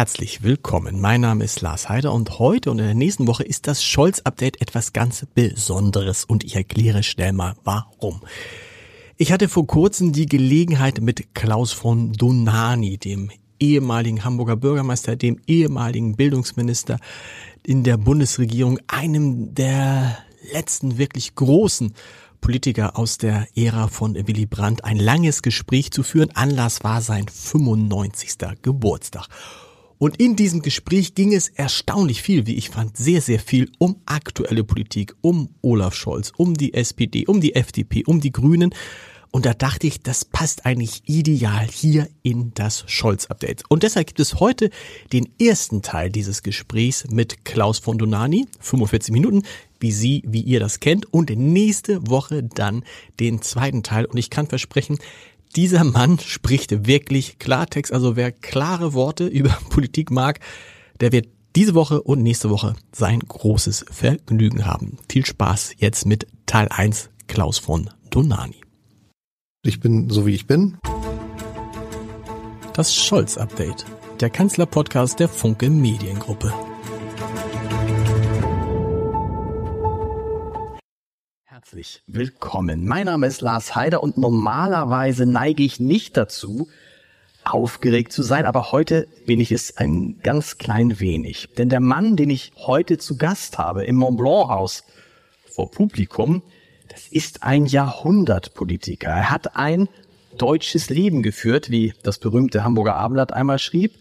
Herzlich willkommen. Mein Name ist Lars Heider und heute und in der nächsten Woche ist das Scholz-Update etwas ganz Besonderes und ich erkläre schnell mal warum. Ich hatte vor kurzem die Gelegenheit mit Klaus von Donani, dem ehemaligen Hamburger Bürgermeister, dem ehemaligen Bildungsminister in der Bundesregierung, einem der letzten wirklich großen Politiker aus der Ära von Willy Brandt ein langes Gespräch zu führen. Anlass war sein 95. Geburtstag. Und in diesem Gespräch ging es erstaunlich viel, wie ich fand, sehr, sehr viel um aktuelle Politik, um Olaf Scholz, um die SPD, um die FDP, um die Grünen. Und da dachte ich, das passt eigentlich ideal hier in das Scholz-Update. Und deshalb gibt es heute den ersten Teil dieses Gesprächs mit Klaus von Donani, 45 Minuten, wie Sie, wie ihr das kennt. Und nächste Woche dann den zweiten Teil. Und ich kann versprechen, dieser Mann spricht wirklich Klartext. Also wer klare Worte über Politik mag, der wird diese Woche und nächste Woche sein großes Vergnügen haben. Viel Spaß jetzt mit Teil 1 Klaus von Donani. Ich bin so wie ich bin. Das Scholz-Update, der Kanzler-Podcast der Funke Mediengruppe. Herzlich willkommen. Mein Name ist Lars Heider und normalerweise neige ich nicht dazu, aufgeregt zu sein, aber heute bin ich es ein ganz klein wenig. Denn der Mann, den ich heute zu Gast habe im Mont Blanc Haus vor Publikum, das ist ein Jahrhundertpolitiker. Er hat ein deutsches Leben geführt, wie das berühmte Hamburger Abendblatt einmal schrieb.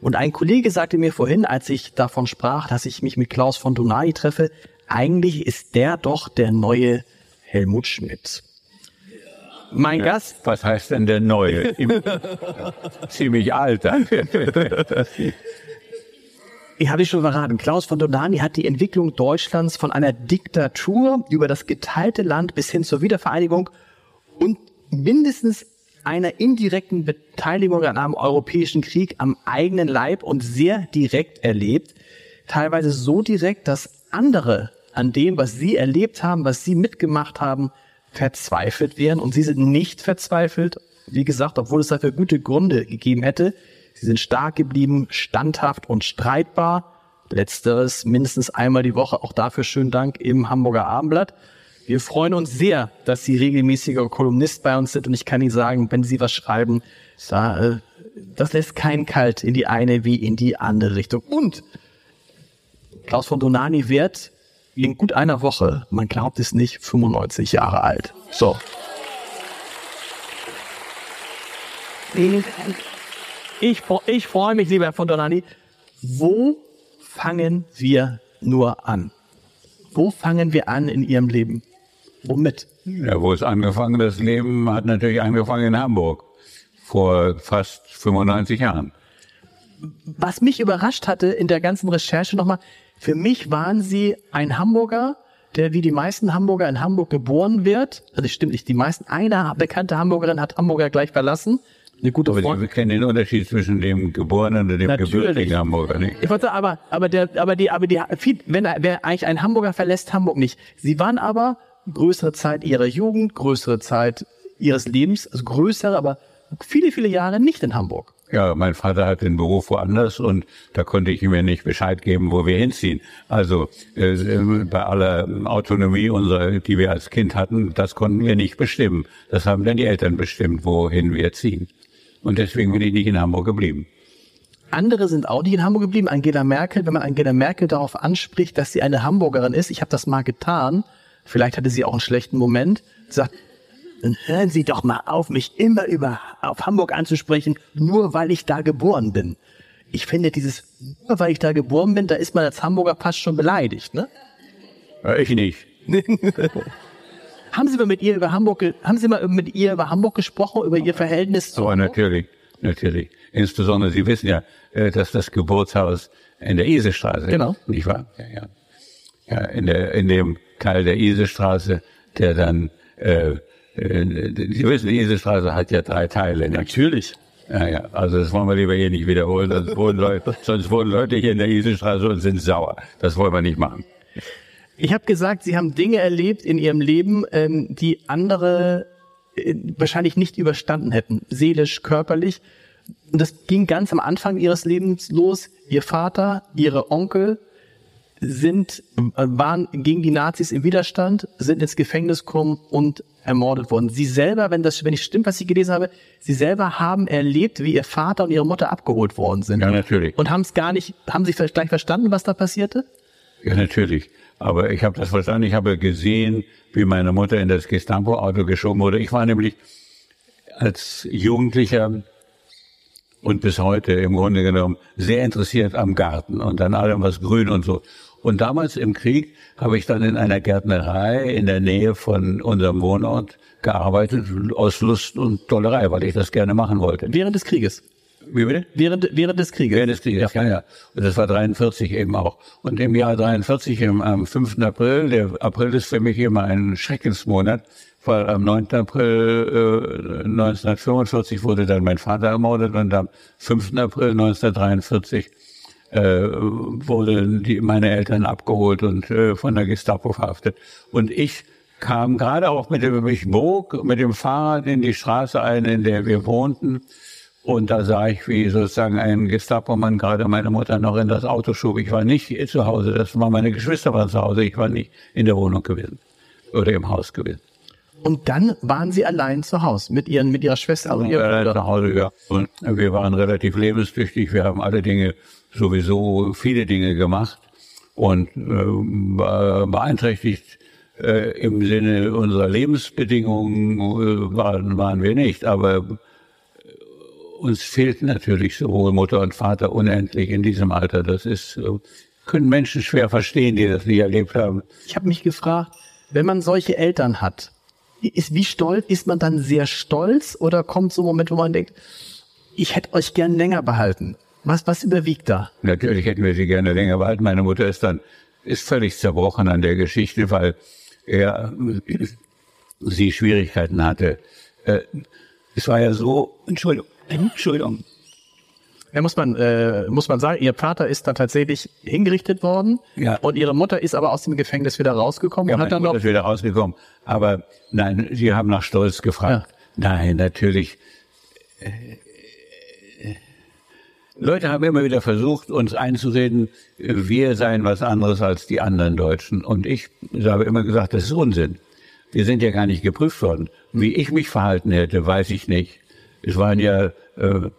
Und ein Kollege sagte mir vorhin, als ich davon sprach, dass ich mich mit Klaus von Donai treffe, eigentlich ist der doch der neue Helmut Schmidt. Mein ja, Gast. Was heißt denn der neue? Ziemlich alter. Ich habe schon verraten, Klaus von Donani hat die Entwicklung Deutschlands von einer Diktatur über das geteilte Land bis hin zur Wiedervereinigung und mindestens einer indirekten Beteiligung an einem europäischen Krieg am eigenen Leib und sehr direkt erlebt. Teilweise so direkt, dass andere an dem, was sie erlebt haben, was sie mitgemacht haben, verzweifelt wären. Und sie sind nicht verzweifelt. Wie gesagt, obwohl es dafür gute Gründe gegeben hätte. Sie sind stark geblieben, standhaft und streitbar. Letzteres mindestens einmal die Woche. Auch dafür schönen Dank im Hamburger Abendblatt. Wir freuen uns sehr, dass Sie regelmäßiger Kolumnist bei uns sind. Und ich kann Ihnen sagen, wenn Sie was schreiben, äh, das lässt keinen kalt in die eine wie in die andere Richtung. Und Klaus von Donani wird in gut einer Woche, man glaubt es nicht, 95 Jahre alt. So. Ich, ich freue mich, lieber Herr von Donani. Wo fangen wir nur an? Wo fangen wir an in Ihrem Leben? Womit? Ja, wo es angefangen, das Leben hat natürlich angefangen in Hamburg. Vor fast 95 Jahren. Was mich überrascht hatte in der ganzen Recherche nochmal, für mich waren Sie ein Hamburger, der wie die meisten Hamburger in Hamburg geboren wird. Also das stimmt nicht, die meisten, eine bekannte Hamburgerin hat Hamburger gleich verlassen eine gute aber Freundin. Wir kennen den Unterschied zwischen dem Geborenen und dem Natürlich. gebürtigen Hamburger nicht. Ich wollte, aber, aber der, aber die, aber die, wenn, wer eigentlich ein Hamburger verlässt Hamburg nicht. Sie waren aber größere Zeit ihrer Jugend, größere Zeit ihres Lebens, also größere, aber viele, viele Jahre nicht in Hamburg. Ja, mein Vater hat den Beruf woanders und da konnte ich ja nicht Bescheid geben, wo wir hinziehen. Also äh, bei aller Autonomie unserer, die wir als Kind hatten, das konnten wir nicht bestimmen. Das haben dann die Eltern bestimmt, wohin wir ziehen. Und deswegen bin ich nicht in Hamburg geblieben. Andere sind auch nicht in Hamburg geblieben. Angela Merkel, wenn man Angela Merkel darauf anspricht, dass sie eine Hamburgerin ist, ich habe das mal getan, vielleicht hatte sie auch einen schlechten Moment, sagt, dann hören Sie doch mal auf, mich immer über auf Hamburg anzusprechen, nur weil ich da geboren bin. Ich finde dieses, nur weil ich da geboren bin, da ist man als Hamburger fast schon beleidigt, ne? Ich nicht. Haben Sie mal mit ihr über Hamburg, haben Sie mal mit ihr über Hamburg gesprochen, über Ihr Verhältnis zu Hamburg? natürlich, natürlich. Insbesondere, Sie wissen ja, äh, dass das Geburtshaus in der Isestraße, genau. nicht wahr? Ja, ja. ja in der, in dem Teil der Isestraße, der dann, äh, die Isestraße hat ja drei Teile. Nicht? Natürlich. Ja, ja, also das wollen wir lieber hier nicht wiederholen, sonst wohnen Leute, sonst wohnen Leute hier in der Isestraße und sind sauer. Das wollen wir nicht machen. Ich habe gesagt, Sie haben Dinge erlebt in Ihrem Leben, ähm, die andere äh, wahrscheinlich nicht überstanden hätten, seelisch, körperlich. Und das ging ganz am Anfang ihres Lebens los. Ihr Vater, ihre Onkel sind, äh, waren gegen die Nazis im Widerstand, sind ins Gefängnis gekommen und ermordet worden. Sie selber, wenn das, wenn ich stimmt, was ich gelesen habe, sie selber haben erlebt, wie ihr Vater und ihre Mutter abgeholt worden sind. Ja, natürlich. Und haben es gar nicht, haben sie gleich verstanden, was da passierte? Ja, natürlich. Aber ich habe das verstanden. Ich habe gesehen, wie meine Mutter in das Gestapo-Auto geschoben wurde. Ich war nämlich als Jugendlicher und bis heute im Grunde genommen sehr interessiert am Garten und an allem, was grün und so. Und damals im Krieg habe ich dann in einer Gärtnerei in der Nähe von unserem Wohnort gearbeitet, aus Lust und Tollerei, weil ich das gerne machen wollte. Während des Krieges? Wie bitte? Während, während des Krieges? Während des Krieges, ja, ja. Und das war 43 eben auch. Und im Jahr 43, im, am 5. April, der April ist für mich immer ein Schreckensmonat, weil am 9. April äh, 1945 wurde dann mein Vater ermordet und am 5. April 1943 äh, wurden die, meine Eltern abgeholt und äh, von der Gestapo verhaftet. Und ich kam gerade auch mit dem, ich bog mit dem Fahrrad in die Straße ein, in der wir wohnten. Und da sah ich, wie sozusagen ein Gestapo-Mann gerade meine Mutter noch in das Auto schub. Ich war nicht zu Hause, das war meine Geschwister waren zu Hause. Ich war nicht in der Wohnung gewesen oder im Haus gewesen. Und dann waren Sie allein zu Hause mit Ihren, mit Ihrer Schwester und Ihrem Bruder? Zu Hause, ja. Und wir waren relativ lebenstüchtig. Wir haben alle Dinge, sowieso viele Dinge gemacht und äh, beeinträchtigt äh, im Sinne unserer Lebensbedingungen äh, waren, waren wir nicht. Aber uns fehlt natürlich sowohl Mutter und Vater unendlich in diesem Alter. Das ist, äh, können Menschen schwer verstehen, die das nie erlebt haben. Ich habe mich gefragt, wenn man solche Eltern hat, ist wie stolz, ist man dann sehr stolz oder kommt so ein Moment, wo man denkt, ich hätte euch gern länger behalten? Was, was überwiegt da? Natürlich hätten wir sie gerne länger behalten. Meine Mutter ist dann, ist völlig zerbrochen an der Geschichte, weil er, sie Schwierigkeiten hatte. Äh, es war ja so, Entschuldigung, Entschuldigung. Ja, muss man, äh, muss man sagen, ihr Vater ist dann tatsächlich hingerichtet worden ja. und ihre Mutter ist aber aus dem Gefängnis wieder rausgekommen ja, und hat dann noch. Ist wieder rausgekommen. Aber nein, Sie haben nach Stolz gefragt. Ja. Nein, natürlich. Leute haben immer wieder versucht, uns einzureden, wir seien was anderes als die anderen Deutschen. Und ich habe immer gesagt, das ist Unsinn. Wir sind ja gar nicht geprüft worden. Wie ich mich verhalten hätte, weiß ich nicht. Es waren ja, äh,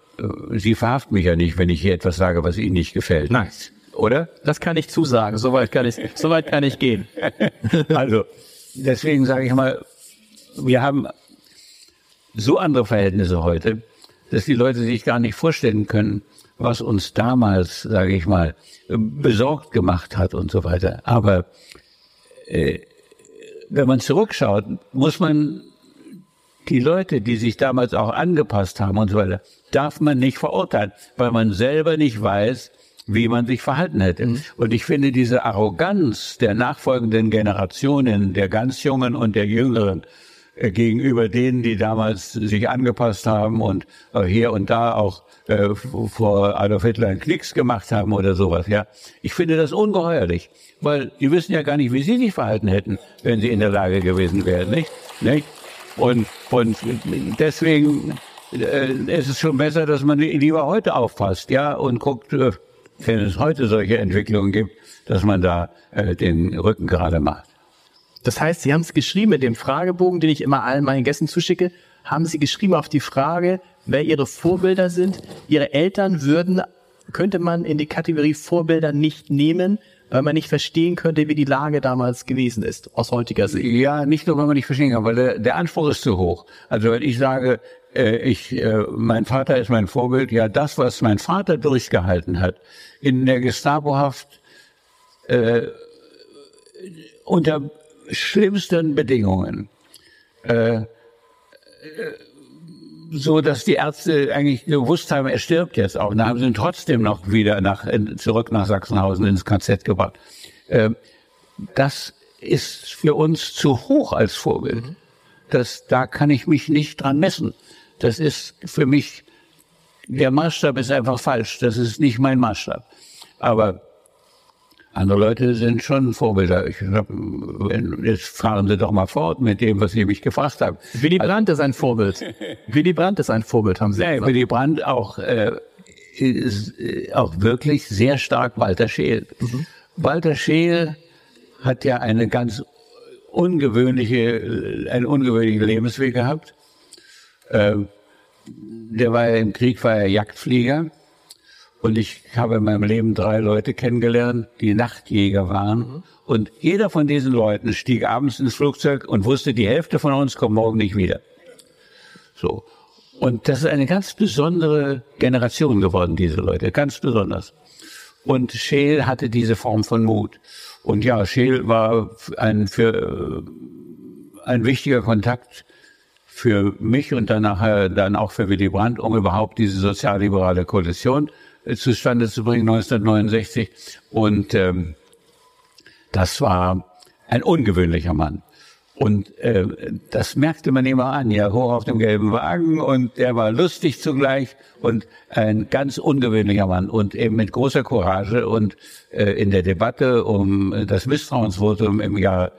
Sie verhaften mich ja nicht, wenn ich hier etwas sage, was Ihnen nicht gefällt. Nein. Oder? Das kann ich zusagen. Soweit kann ich, soweit kann ich gehen. also, deswegen sage ich mal, wir haben so andere Verhältnisse heute, dass die Leute sich gar nicht vorstellen können, was uns damals, sage ich mal, besorgt gemacht hat und so weiter. Aber äh, wenn man zurückschaut, muss man die Leute, die sich damals auch angepasst haben und so weiter, darf man nicht verurteilen, weil man selber nicht weiß, wie man sich verhalten hätte. Mhm. Und ich finde diese Arroganz der nachfolgenden Generationen, der ganz Jungen und der Jüngeren, äh, gegenüber denen, die damals sich angepasst haben und äh, hier und da auch äh, vor Adolf Hitler einen Klicks gemacht haben oder sowas, ja. Ich finde das ungeheuerlich, weil die wissen ja gar nicht, wie sie sich verhalten hätten, wenn sie in der Lage gewesen wären, nicht? nicht? Und, und deswegen äh, ist es schon besser, dass man lieber heute aufpasst, ja, und guckt, äh, wenn es heute solche Entwicklungen gibt, dass man da äh, den Rücken gerade macht. Das heißt, Sie haben es geschrieben mit dem Fragebogen, den ich immer allen meinen Gästen zuschicke, haben Sie geschrieben auf die Frage, wer Ihre Vorbilder sind. Ihre Eltern würden, könnte man in die Kategorie Vorbilder nicht nehmen, weil man nicht verstehen könnte, wie die Lage damals gewesen ist, aus heutiger Sicht. Ja, nicht nur, weil man nicht verstehen kann, weil der, der Anspruch ist zu hoch. Also wenn ich sage, äh, ich, äh, mein Vater ist mein Vorbild, ja, das, was mein Vater durchgehalten hat, in der Gestapohaft, äh, unter schlimmsten Bedingungen, äh, äh so dass die Ärzte eigentlich gewusst haben, er stirbt jetzt auch. Und dann haben sie ihn trotzdem noch wieder nach, zurück nach Sachsenhausen ins KZ gebracht. Ähm, das ist für uns zu hoch als Vorbild. Mhm. Das, da kann ich mich nicht dran messen. Das ist für mich, der Maßstab ist einfach falsch. Das ist nicht mein Maßstab. Aber andere Leute sind schon Vorbilder. Ich hab, jetzt fahren Sie doch mal fort mit dem, was Sie mich gefragt haben. Willy Brandt ist ein Vorbild. Willy Brandt ist ein Vorbild, haben Sie Ja, gesagt. Willy Brandt auch, äh, ist äh, auch wirklich sehr stark Walter Scheel. Walter Scheel hat ja eine ganz ungewöhnliche, äh, einen ungewöhnlichen Lebensweg gehabt. Ähm, der war ja im Krieg, war er Jagdflieger. Und ich habe in meinem Leben drei Leute kennengelernt, die Nachtjäger waren. Und jeder von diesen Leuten stieg abends ins Flugzeug und wusste, die Hälfte von uns kommt morgen nicht wieder. So. Und das ist eine ganz besondere Generation geworden, diese Leute, ganz besonders. Und Scheel hatte diese Form von Mut. Und ja, Scheel war ein, für, äh, ein wichtiger Kontakt für mich und dann nachher dann auch für Willy Brandt, um überhaupt diese sozialliberale Koalition zustande zu bringen 1969. Und ähm, das war ein ungewöhnlicher Mann. Und äh, das merkte man immer an, ja, hoch auf dem gelben Wagen und er war lustig zugleich und ein ganz ungewöhnlicher Mann und eben mit großer Courage und äh, in der Debatte um das Misstrauensvotum im Jahr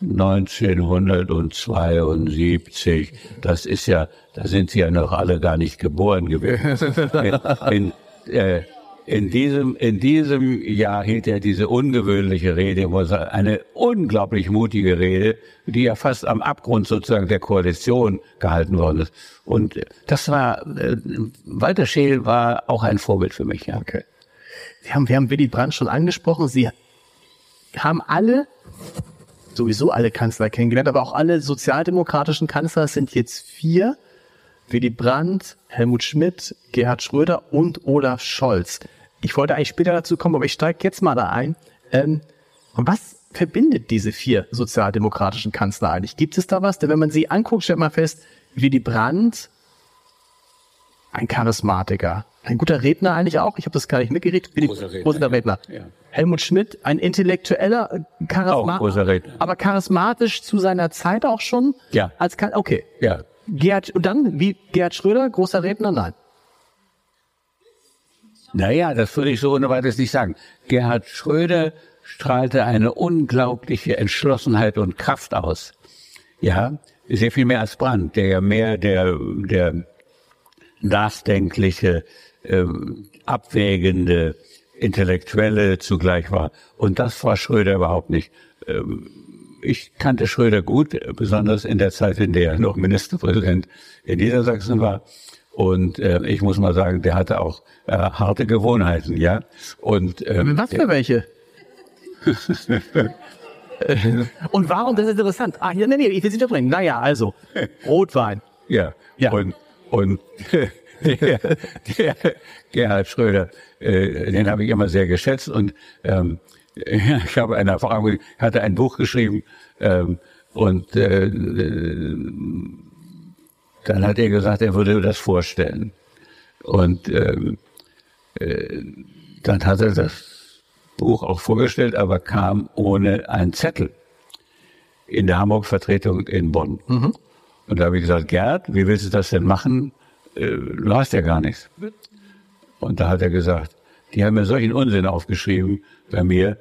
1972, das ist ja, da sind sie ja noch alle gar nicht geboren gewesen. In, äh, in diesem, in diesem Jahr hielt er diese ungewöhnliche Rede, eine unglaublich mutige Rede, die ja fast am Abgrund sozusagen der Koalition gehalten worden ist. Und das war, äh, Walter Scheel war auch ein Vorbild für mich, ja. Okay. Wir haben, wir haben Willy Brandt schon angesprochen. Sie haben alle, sowieso alle Kanzler kennengelernt, aber auch alle sozialdemokratischen Kanzler sind jetzt vier. Willy Brandt, Helmut Schmidt, Gerhard Schröder und Olaf Scholz. Ich wollte eigentlich später dazu kommen, aber ich steige jetzt mal da ein. Ähm, was verbindet diese vier sozialdemokratischen Kanzler eigentlich? Gibt es da was? Denn wenn man sie anguckt, stellt man fest, Willy Brandt, ein Charismatiker, ein guter Redner eigentlich auch. Ich habe das gar nicht mitgekriegt. Willy- Großer Redner, großer Redner. ja. Helmut Schmidt, ein intellektueller, äh, charisma aber charismatisch zu seiner Zeit auch schon. Ja. Als okay. Ja, Gerhard, und dann, wie Gerhard Schröder, großer Redner? Nein. Naja, das würde ich so ohne weiteres nicht sagen. Gerhard Schröder strahlte eine unglaubliche Entschlossenheit und Kraft aus. Ja, sehr viel mehr als Brandt, der ja mehr der, der nachdenkliche, ähm, abwägende, intellektuelle zugleich war. Und das war Schröder überhaupt nicht. Ähm, ich kannte Schröder gut, besonders in der Zeit, in der er noch Ministerpräsident in Niedersachsen war. Und äh, ich muss mal sagen, der hatte auch äh, harte Gewohnheiten, ja. Und ähm, Was für welche? und warum, das ist interessant. Ah, nee, nee, ich will Sie unterbrechen. Naja, also, Rotwein. Ja. Ja. Und, und der, der Gerhard Schröder, äh, den habe ich immer sehr geschätzt und ähm, ich habe eine Erfahrung, hatte ein Buch geschrieben ähm, und äh, dann hat er gesagt, er würde das vorstellen. Und ähm, äh, dann hat er das Buch auch vorgestellt, aber kam ohne einen Zettel in der Hamburg-Vertretung in Bonn. Und da habe ich gesagt, Gerd, wie willst du das denn machen? Äh, du hast ja gar nichts. Und da hat er gesagt, die haben mir solchen Unsinn aufgeschrieben bei mir,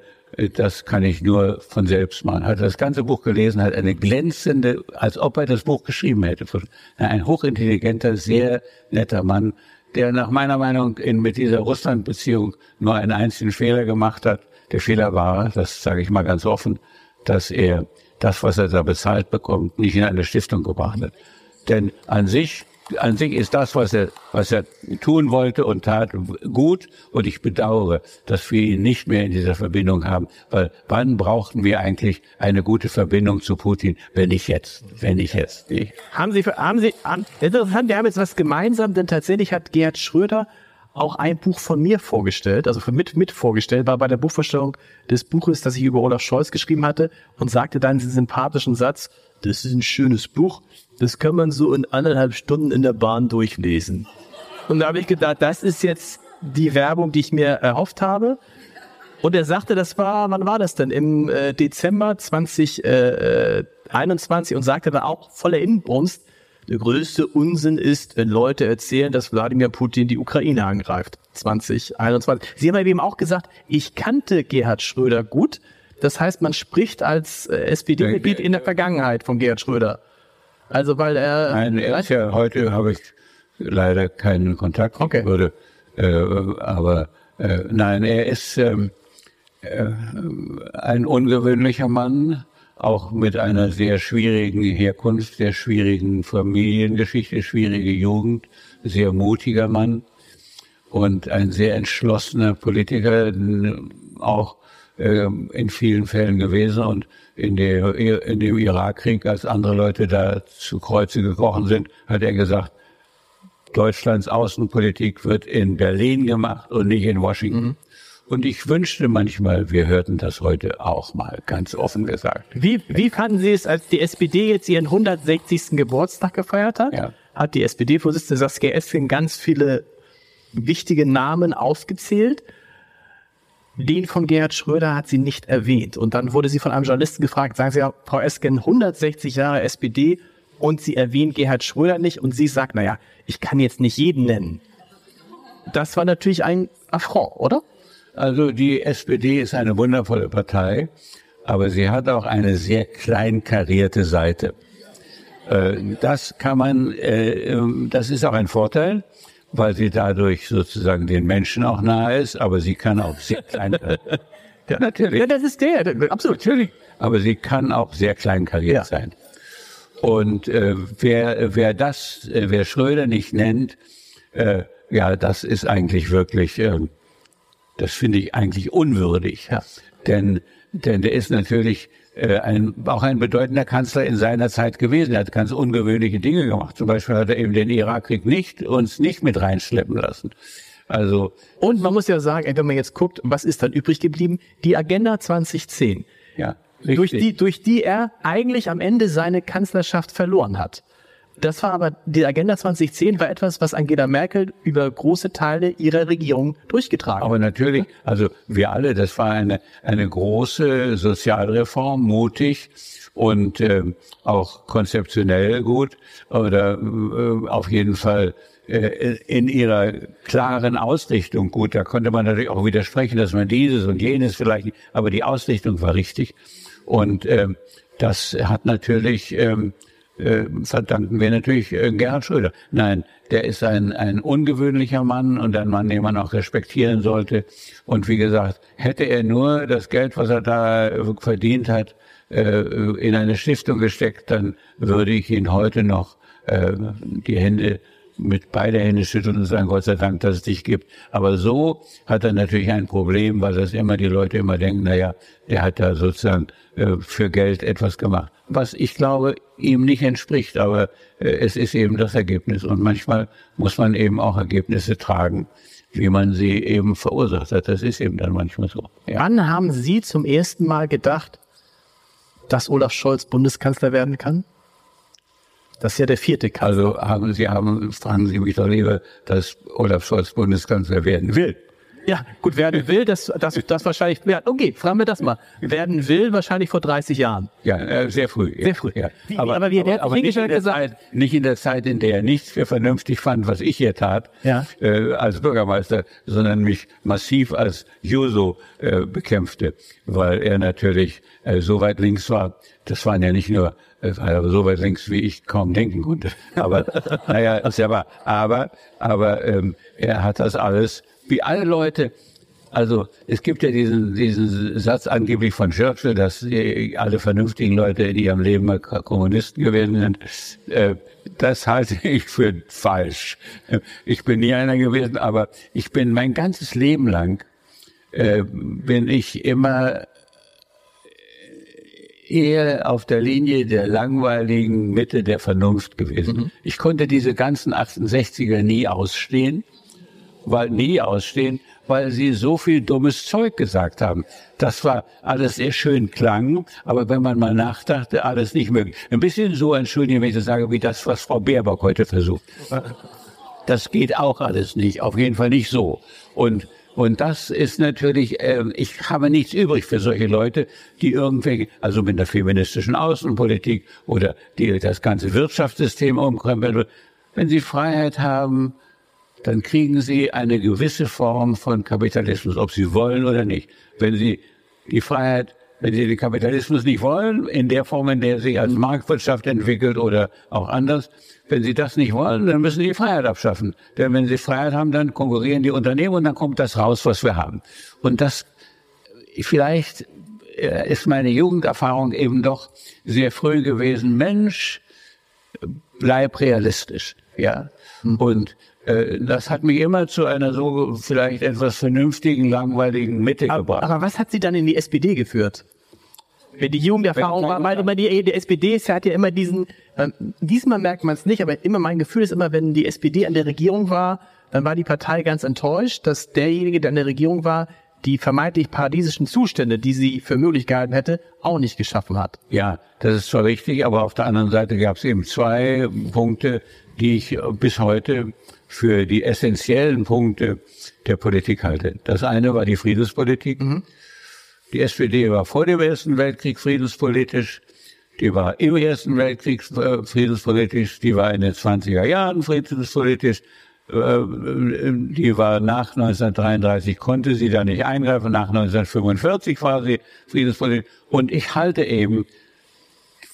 das kann ich nur von selbst machen. Hat das ganze Buch gelesen, hat eine glänzende, als ob er das Buch geschrieben hätte. Ein hochintelligenter, sehr netter Mann, der nach meiner Meinung in, mit dieser Russland-Beziehung nur einen einzigen Fehler gemacht hat. Der Fehler war, das sage ich mal ganz offen, dass er das, was er da bezahlt bekommt, nicht in eine Stiftung gebracht hat. Denn an sich, an sich ist das, was er, was er tun wollte und tat, gut. Und ich bedauere, dass wir ihn nicht mehr in dieser Verbindung haben. Weil wann brauchten wir eigentlich eine gute Verbindung zu Putin, wenn nicht jetzt? Wenn nicht jetzt. Nicht? Haben Sie, haben Sie, haben, interessant, wir haben jetzt was gemeinsam, denn tatsächlich hat Gerhard Schröder auch ein Buch von mir vorgestellt, also mit, mit vorgestellt, war bei der Buchvorstellung des Buches, das ich über Olaf Scholz geschrieben hatte und sagte dann diesen sympathischen Satz, das ist ein schönes Buch, das kann man so in anderthalb Stunden in der Bahn durchlesen. Und da habe ich gedacht, das ist jetzt die Werbung, die ich mir erhofft habe. Und er sagte, das war, wann war das denn? Im äh, Dezember 2021 und sagte dann auch voller Inbrunst, der größte Unsinn ist, wenn Leute erzählen, dass Wladimir Putin die Ukraine angreift. 2021. Sie haben eben auch gesagt, ich kannte Gerhard Schröder gut. Das heißt, man spricht als äh, SPD-Mitglied in der Vergangenheit von Gerhard Schröder. Also weil er. Nein, er ist ja heute habe ich leider keinen Kontakt. Okay. Würde, äh, aber äh, nein, er ist ähm, äh, ein ungewöhnlicher Mann, auch mit einer sehr schwierigen Herkunft, sehr schwierigen Familiengeschichte, schwierige Jugend, sehr mutiger Mann und ein sehr entschlossener Politiker, auch in vielen Fällen gewesen und in, der, in dem Irakkrieg, als andere Leute da zu Kreuze gekrochen sind, hat er gesagt, Deutschlands Außenpolitik wird in Berlin gemacht und nicht in Washington. Mhm. Und ich wünschte manchmal, wir hörten das heute auch mal, ganz offen gesagt. Wie, wie fanden Sie es, als die SPD jetzt ihren 160. Geburtstag gefeiert hat? Ja. Hat die SPD-Vorsitzende Saskia Esken ganz viele wichtige Namen aufgezählt. Den von Gerhard Schröder hat sie nicht erwähnt. Und dann wurde sie von einem Journalisten gefragt, sagen Sie ja, Frau Esken, 160 Jahre SPD und sie erwähnt Gerhard Schröder nicht und sie sagt, naja, ich kann jetzt nicht jeden nennen. Das war natürlich ein Affront, oder? Also die SPD ist eine wundervolle Partei, aber sie hat auch eine sehr kleinkarierte Seite. Äh, das kann man, äh, ähm, das ist auch ein Vorteil weil sie dadurch sozusagen den Menschen auch nahe ist, aber sie kann auch sehr klein. ja, natürlich. Ja, das ist der, absolut. Natürlich. Aber sie kann auch sehr kleinkariert ja. sein. Und äh, wer, wer das, äh, wer Schröder nicht nennt, äh, ja, das ist eigentlich wirklich, äh, das finde ich eigentlich unwürdig. Ja. Denn, denn der ist natürlich äh, ein, auch ein bedeutender Kanzler in seiner Zeit gewesen. Er hat ganz ungewöhnliche Dinge gemacht. Zum Beispiel hat er eben den Irakkrieg nicht, uns nicht mit reinschleppen lassen. Also. Und man muss ja sagen, wenn man jetzt guckt, was ist dann übrig geblieben? Die Agenda 2010. Ja. Richtig. Durch die, durch die er eigentlich am Ende seine Kanzlerschaft verloren hat. Das war aber, die Agenda 2010 war etwas, was Angela Merkel über große Teile ihrer Regierung durchgetragen hat. Aber natürlich, also wir alle, das war eine, eine große Sozialreform, mutig und äh, auch konzeptionell gut oder äh, auf jeden Fall äh, in ihrer klaren Ausrichtung gut. Da konnte man natürlich auch widersprechen, dass man dieses und jenes vielleicht, aber die Ausrichtung war richtig. Und äh, das hat natürlich ähm, äh, verdanken wir natürlich äh, Gerhard Schröder. Nein, der ist ein, ein ungewöhnlicher Mann und ein Mann, den man auch respektieren sollte. Und wie gesagt, hätte er nur das Geld, was er da verdient hat, äh, in eine Stiftung gesteckt, dann würde ich ihn heute noch äh, die Hände mit beide Hände schütteln und sagen, Gott sei Dank, dass es dich gibt. Aber so hat er natürlich ein Problem, weil das immer die Leute immer denken, naja, der hat da sozusagen äh, für Geld etwas gemacht. Was ich glaube, ihm nicht entspricht, aber äh, es ist eben das Ergebnis. Und manchmal muss man eben auch Ergebnisse tragen, wie man sie eben verursacht hat. Das ist eben dann manchmal so. Ja. Wann haben Sie zum ersten Mal gedacht, dass Olaf Scholz Bundeskanzler werden kann? Das ist ja der vierte Kanzler. Also haben Sie haben, fragen Sie mich doch lieber, dass Olaf Scholz Bundeskanzler werden will. Ja, gut, werden will, das, das, das wahrscheinlich, ja, okay, fragen wir das mal. Werden will wahrscheinlich vor 30 Jahren. Ja, äh, sehr früh. Sehr früh. Ja. Wie, aber, aber, wie, aber, aber nicht, in der Zeit, nicht in der Zeit, in der er nichts für vernünftig fand, was ich hier tat, ja. äh, als Bürgermeister, sondern mich massiv als Juso äh, bekämpfte, weil er natürlich äh, so weit links war. Das waren ja nicht nur äh, war so weit links, wie ich kaum denken konnte. Aber naja, ist ja wahr. Aber, aber ähm, er hat das alles wie alle Leute, also es gibt ja diesen, diesen Satz angeblich von Churchill, dass alle vernünftigen Leute in ihrem Leben Kommunisten gewesen sind. Äh, das halte ich für falsch. Ich bin nie einer gewesen, aber ich bin mein ganzes Leben lang, äh, bin ich immer eher auf der Linie der langweiligen Mitte der Vernunft gewesen. Mhm. Ich konnte diese ganzen 68er nie ausstehen weil nie ausstehen, weil sie so viel dummes Zeug gesagt haben. Das war alles sehr schön klang, aber wenn man mal nachdachte, alles nicht möglich. Ein bisschen so, entschuldigen, wenn ich das sage, wie das, was Frau Baerbock heute versucht. Das geht auch alles nicht, auf jeden Fall nicht so. Und und das ist natürlich, äh, ich habe nichts übrig für solche Leute, die irgendwelche, also mit der feministischen Außenpolitik oder die das ganze Wirtschaftssystem umkrempeln. Wenn sie Freiheit haben, dann kriegen Sie eine gewisse Form von Kapitalismus, ob Sie wollen oder nicht. Wenn Sie die Freiheit, wenn Sie den Kapitalismus nicht wollen, in der Form, in der sich als Marktwirtschaft entwickelt oder auch anders, wenn Sie das nicht wollen, dann müssen Sie die Freiheit abschaffen. Denn wenn Sie Freiheit haben, dann konkurrieren die Unternehmen und dann kommt das raus, was wir haben. Und das vielleicht äh, ist meine Jugenderfahrung eben doch sehr früh gewesen. Mensch, bleib realistisch, ja. Mhm. Und das hat mich immer zu einer so vielleicht etwas vernünftigen, langweiligen Mitte aber, gebracht. Aber was hat Sie dann in die SPD geführt? Wenn die Jugenderfahrung war, weil immer die, die SPD ist, hat ja immer diesen, äh, diesmal merkt man es nicht, aber immer mein Gefühl ist immer, wenn die SPD an der Regierung war, dann war die Partei ganz enttäuscht, dass derjenige, der an der Regierung war, die vermeintlich paradiesischen Zustände, die sie für möglich gehalten hätte, auch nicht geschaffen hat. Ja, das ist zwar richtig, aber auf der anderen Seite gab es eben zwei Punkte, die ich bis heute für die essentiellen Punkte der Politik halte. Das eine war die Friedenspolitik. Mhm. Die SPD war vor dem Ersten Weltkrieg friedenspolitisch. Die war im Ersten Weltkrieg äh, friedenspolitisch. Die war in den 20er Jahren friedenspolitisch. Äh, die war nach 1933, konnte sie da nicht eingreifen. Nach 1945 war sie friedenspolitisch. Und ich halte eben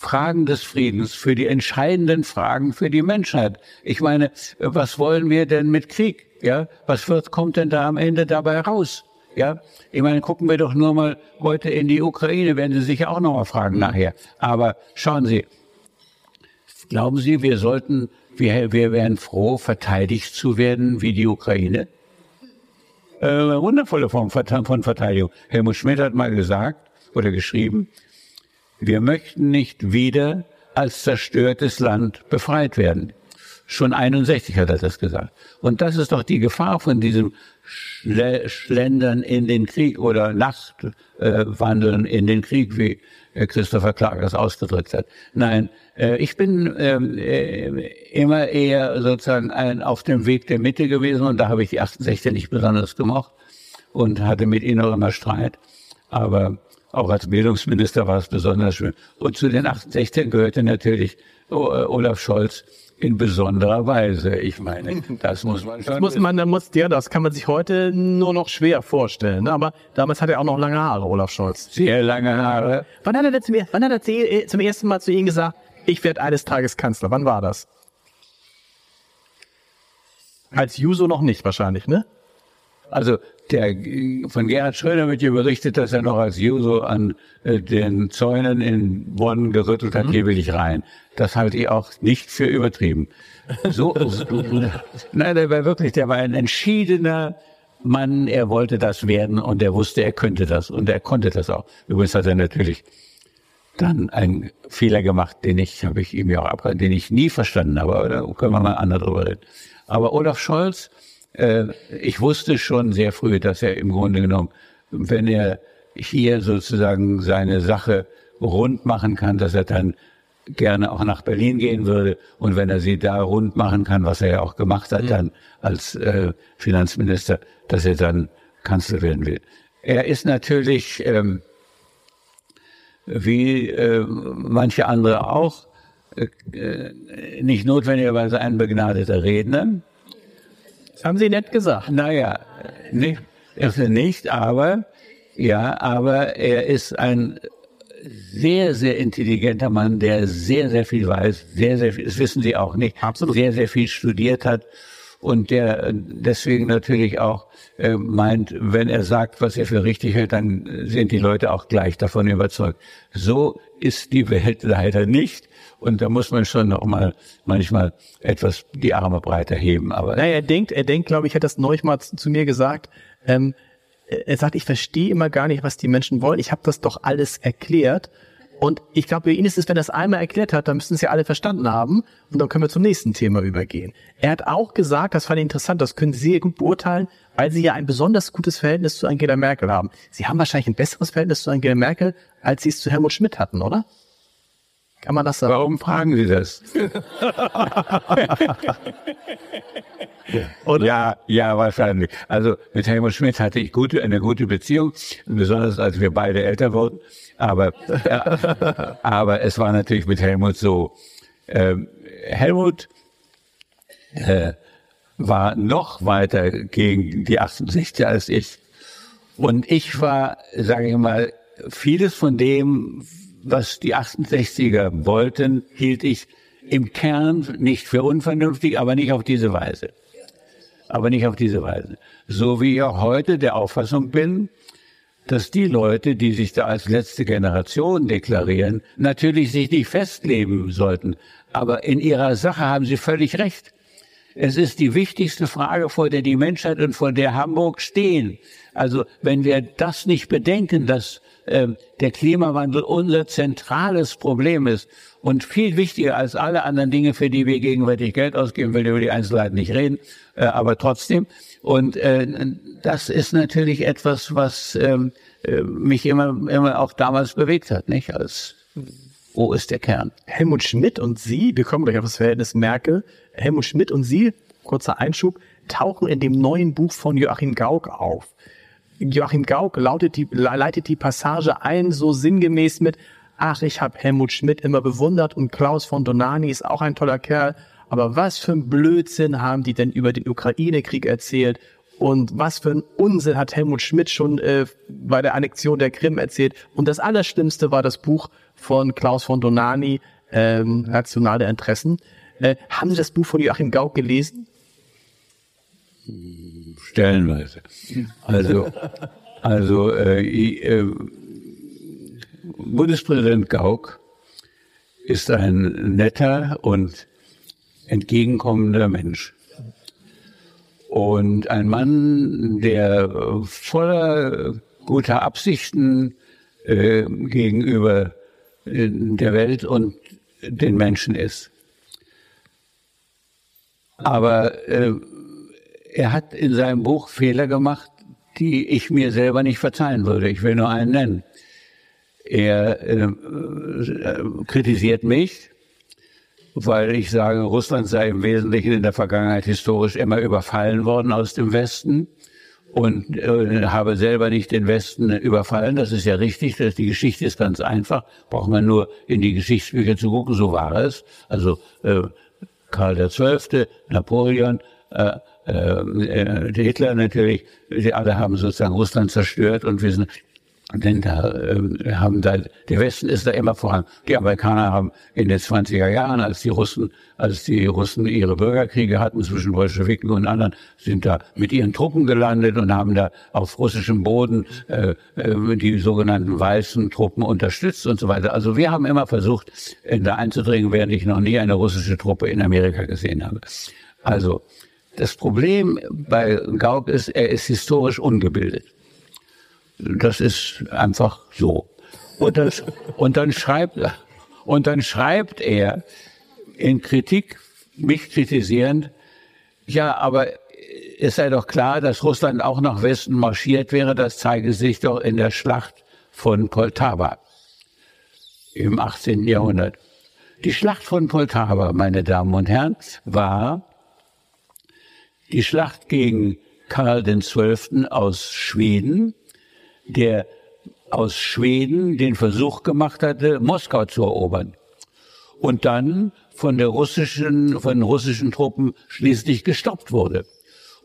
Fragen des Friedens für die entscheidenden Fragen für die Menschheit. Ich meine, was wollen wir denn mit Krieg? Ja, was wird, kommt denn da am Ende dabei raus? Ja, ich meine, gucken wir doch nur mal heute in die Ukraine, werden Sie sich auch noch mal fragen nachher. Aber schauen Sie, glauben Sie, wir sollten, wir, wir wären froh, verteidigt zu werden wie die Ukraine? Äh, wundervolle Form von Verteidigung. Helmut Schmidt hat mal gesagt oder geschrieben, wir möchten nicht wieder als zerstörtes Land befreit werden. Schon 61 hat er das gesagt. Und das ist doch die Gefahr von diesem Schlendern in den Krieg oder Nachtwandeln äh, in den Krieg, wie äh, Christopher Clark das ausgedrückt hat. Nein, äh, ich bin ähm, äh, immer eher sozusagen ein, auf dem Weg der Mitte gewesen und da habe ich die 68 nicht besonders gemocht und hatte mit ihnen auch immer Streit. Aber auch als Bildungsminister war es besonders schön. Und zu den 68 gehörte natürlich äh, Olaf Scholz in besonderer Weise. Ich meine, das muss man schon. Das muss man, dann muss, ja, das kann man sich heute nur noch schwer vorstellen. Ne? Aber damals hat er auch noch lange Haare, Olaf Scholz. Sehr lange Haare. Wann hat er denn zum, wann hat er äh, zum ersten Mal zu Ihnen gesagt, ich werde eines Tages Kanzler? Wann war das? Als Juso noch nicht wahrscheinlich, ne? Also der, von Gerhard Schröder wird hier berichtet, dass er noch als Juso an äh, den Zäunen in Bonn gerüttelt hat, mhm. hier will ich rein. Das halte ich auch nicht für übertrieben. So, nein, der war wirklich, der war ein entschiedener Mann, er wollte das werden und er wusste, er könnte das und er konnte das auch. Übrigens hat er natürlich dann einen Fehler gemacht, den ich, habe ich ihm ja auch abgehört, den ich nie verstanden habe, aber da können wir mal anders drüber reden. Aber Olaf Scholz, äh, ich wusste schon sehr früh, dass er im Grunde genommen, wenn er hier sozusagen seine Sache rund machen kann, dass er dann gerne auch nach Berlin gehen würde und wenn er sie da rund machen kann, was er ja auch gemacht hat, mhm. dann als äh, Finanzminister, dass er dann Kanzler werden will. Er ist natürlich ähm, wie äh, manche andere auch äh, nicht notwendigerweise ein begnadeter Redner, das haben Sie nett gesagt. Naja, nicht, er nicht, aber, ja, aber er ist ein sehr, sehr intelligenter Mann, der sehr, sehr viel weiß, sehr, sehr viel, das wissen Sie auch nicht, Absolut. sehr, sehr viel studiert hat und der deswegen natürlich auch äh, meint, wenn er sagt, was er für richtig hält, dann sind die Leute auch gleich davon überzeugt. So ist die Welt leider nicht. Und da muss man schon noch mal manchmal etwas die Arme breiter heben. Aber naja, er denkt, er denkt, glaube ich, hat das neulich mal zu, mir gesagt. Ähm, er sagt, ich verstehe immer gar nicht, was die Menschen wollen. Ich habe das doch alles erklärt. Und ich glaube, für ihn ist es, wenn er es einmal erklärt hat, dann müssen es ja alle verstanden haben. Und dann können wir zum nächsten Thema übergehen. Er hat auch gesagt, das fand ich interessant, das können Sie sehr gut beurteilen, weil Sie ja ein besonders gutes Verhältnis zu Angela Merkel haben. Sie haben wahrscheinlich ein besseres Verhältnis zu Angela Merkel, als Sie es zu Helmut Schmidt hatten, oder? Kann man das sagen? Warum fragen Sie das? Oder? Ja, ja, wahrscheinlich. Also mit Helmut Schmidt hatte ich gute, eine gute Beziehung, besonders als wir beide älter wurden. Aber, ja, aber es war natürlich mit Helmut so. Ähm, Helmut äh, war noch weiter gegen die 68 als ich. Und ich war, sage ich mal, vieles von dem, was die 68er wollten, hielt ich im Kern nicht für unvernünftig, aber nicht auf diese Weise. Aber nicht auf diese Weise. So wie ich auch heute der Auffassung bin, dass die Leute, die sich da als letzte Generation deklarieren, natürlich sich nicht festleben sollten. Aber in ihrer Sache haben sie völlig recht. Es ist die wichtigste Frage, vor der die Menschheit und vor der Hamburg stehen. Also wenn wir das nicht bedenken, dass äh, der Klimawandel unser zentrales Problem ist und viel wichtiger als alle anderen Dinge, für die wir gegenwärtig Geld ausgeben, will über die Einzelheiten nicht reden, äh, aber trotzdem. Und äh, das ist natürlich etwas, was ähm, äh, mich immer, immer auch damals bewegt hat, nicht? Als wo ist der Kern? Helmut Schmidt und Sie, wir kommen gleich auf das Verhältnis Merkel. Helmut Schmidt und Sie, kurzer Einschub, tauchen in dem neuen Buch von Joachim Gauck auf. Joachim Gauck lautet die, leitet die Passage ein, so sinngemäß mit, ach, ich habe Helmut Schmidt immer bewundert und Klaus von Donani ist auch ein toller Kerl, aber was für ein Blödsinn haben die denn über den Ukraine-Krieg erzählt und was für ein Unsinn hat Helmut Schmidt schon äh, bei der Annexion der Krim erzählt. Und das Allerschlimmste war das Buch von Klaus von Donani, ähm, Nationale Interessen. Äh, haben Sie das Buch von Joachim Gauck gelesen? Stellenweise. Also, also äh, äh, Bundespräsident Gauck ist ein netter und entgegenkommender Mensch. Und ein Mann, der voller guter Absichten äh, gegenüber äh, der Welt und den Menschen ist. Aber äh, er hat in seinem Buch Fehler gemacht, die ich mir selber nicht verzeihen würde. Ich will nur einen nennen. Er äh, äh, kritisiert mich, weil ich sage, Russland sei im Wesentlichen in der Vergangenheit historisch immer überfallen worden aus dem Westen und äh, habe selber nicht den Westen überfallen. Das ist ja richtig. Das, die Geschichte ist ganz einfach. Braucht man nur in die Geschichtsbücher zu gucken. So war es. Also äh, Karl XII., Napoleon, äh, äh, Hitler natürlich. Sie alle haben sozusagen Russland zerstört und wir sind denn da äh, haben da, der Westen ist da immer voran. Die Amerikaner haben in den 20er Jahren, als die Russen, als die Russen ihre Bürgerkriege hatten zwischen Bolschewiken und anderen, sind da mit ihren Truppen gelandet und haben da auf russischem Boden äh, äh, die sogenannten weißen Truppen unterstützt und so weiter. Also wir haben immer versucht, äh, da einzudringen, während ich noch nie eine russische Truppe in Amerika gesehen habe. Also das Problem bei Gauck ist, er ist historisch ungebildet. Das ist einfach so. Und, das, und dann schreibt und dann schreibt er in Kritik, mich kritisierend, ja, aber es sei doch klar, dass Russland auch nach Westen marschiert wäre. Das zeige sich doch in der Schlacht von Poltava im 18. Jahrhundert. Die Schlacht von Poltava, meine Damen und Herren, war die Schlacht gegen Karl XII. aus Schweden, der aus Schweden den Versuch gemacht hatte, Moskau zu erobern. Und dann von der russischen, von russischen Truppen schließlich gestoppt wurde.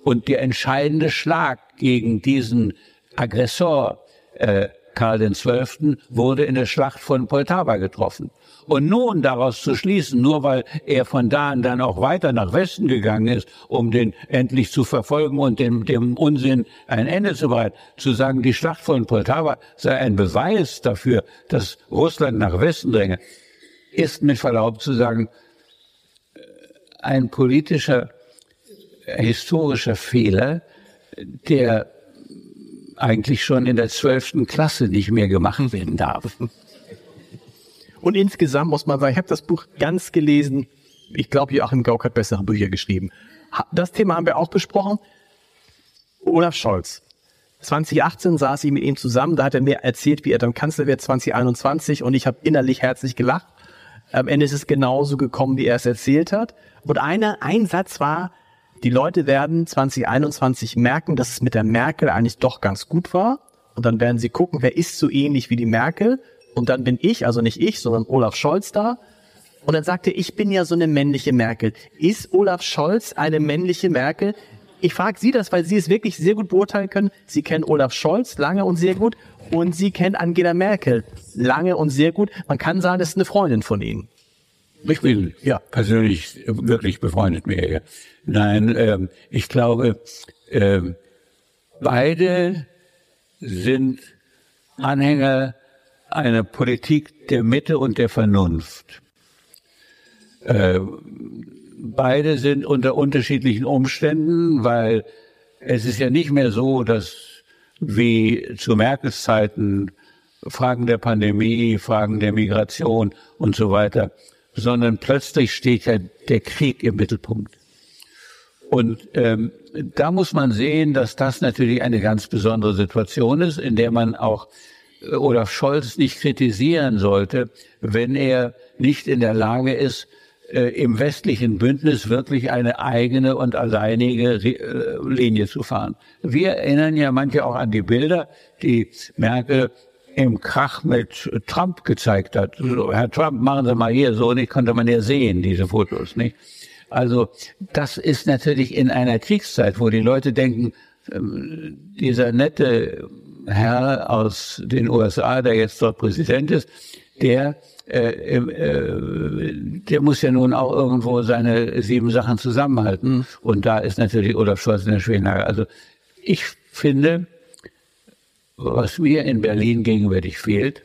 Und der entscheidende Schlag gegen diesen Aggressor äh, Karl XII. wurde in der Schlacht von Poltava getroffen. Und nun daraus zu schließen, nur weil er von da an dann auch weiter nach Westen gegangen ist, um den endlich zu verfolgen und dem, dem Unsinn ein Ende zu bereiten, zu sagen, die Schlacht von Poltava sei ein Beweis dafür, dass Russland nach Westen dränge, ist mit Verlaub zu sagen, ein politischer, historischer Fehler, der eigentlich schon in der zwölften Klasse nicht mehr gemacht werden darf. Und insgesamt muss man sagen, ich habe das Buch ganz gelesen. Ich glaube, Joachim Gauck hat bessere Bücher geschrieben. Das Thema haben wir auch besprochen. Olaf Scholz. 2018 saß ich mit ihm zusammen, da hat er mir erzählt, wie er dann Kanzler wird 2021 und ich habe innerlich herzlich gelacht. Am Ende ist es genauso gekommen, wie er es erzählt hat. Und einer, ein Satz war, die Leute werden 2021 merken, dass es mit der Merkel eigentlich doch ganz gut war. Und dann werden sie gucken, wer ist so ähnlich wie die Merkel und dann bin ich, also nicht ich, sondern Olaf Scholz da Und dann sagte, ich bin ja so eine männliche Merkel. Ist Olaf Scholz eine männliche Merkel? Ich frage Sie das, weil Sie es wirklich sehr gut beurteilen können. Sie kennen Olaf Scholz lange und sehr gut und Sie kennen Angela Merkel lange und sehr gut. Man kann sagen, das ist eine Freundin von Ihnen. Ich bin ja persönlich wirklich befreundet mit ihr. Nein, ähm, ich glaube, ähm, beide sind Anhänger einer Politik der Mitte und der Vernunft. Äh, beide sind unter unterschiedlichen Umständen, weil es ist ja nicht mehr so, dass wie zu Merkels Zeiten Fragen der Pandemie, Fragen der Migration und so weiter, sondern plötzlich steht ja der Krieg im Mittelpunkt. Und ähm, da muss man sehen, dass das natürlich eine ganz besondere Situation ist, in der man auch Olaf Scholz nicht kritisieren sollte, wenn er nicht in der Lage ist, äh, im westlichen Bündnis wirklich eine eigene und alleinige äh, Linie zu fahren. Wir erinnern ja manche auch an die Bilder, die Merkel im Krach mit Trump gezeigt hat. Herr Trump, machen Sie mal hier so, nicht konnte man ja sehen, diese Fotos, nicht? Also, das ist natürlich in einer Kriegszeit, wo die Leute denken, ähm, dieser nette Herr aus den USA, der jetzt dort Präsident ist, der äh, äh, der muss ja nun auch irgendwo seine sieben Sachen zusammenhalten. Mhm. Und da ist natürlich Olaf Scholz in der schweren Lage. Also ich finde, was mir in Berlin gegenwärtig fehlt,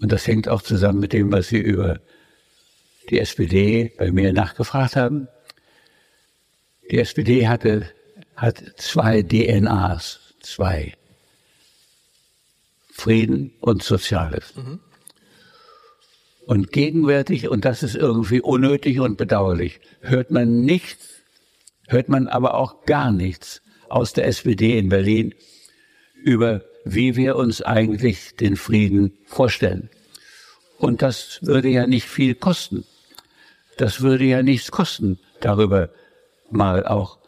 und das hängt auch zusammen mit dem, was Sie über die SPD bei mir nachgefragt haben. Die SPD hatte, hat zwei DNAs, zwei. Frieden und Soziales. Mhm. Und gegenwärtig, und das ist irgendwie unnötig und bedauerlich, hört man nichts, hört man aber auch gar nichts aus der SPD in Berlin über, wie wir uns eigentlich den Frieden vorstellen. Und das würde ja nicht viel kosten. Das würde ja nichts kosten, darüber mal auch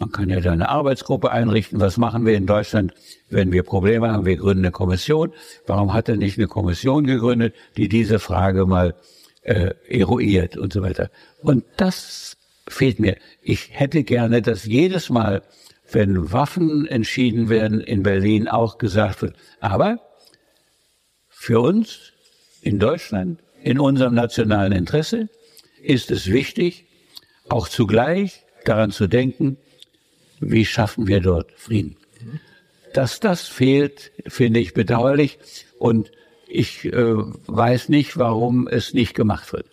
man kann ja da eine Arbeitsgruppe einrichten. Was machen wir in Deutschland, wenn wir Probleme haben? Wir gründen eine Kommission. Warum hat er nicht eine Kommission gegründet, die diese Frage mal äh, eruiert und so weiter? Und das fehlt mir. Ich hätte gerne, dass jedes Mal, wenn Waffen entschieden werden, in Berlin auch gesagt wird, aber für uns in Deutschland, in unserem nationalen Interesse, ist es wichtig, auch zugleich daran zu denken, wie schaffen wir dort Frieden. Dass das fehlt, finde ich bedauerlich und ich äh, weiß nicht, warum es nicht gemacht wird.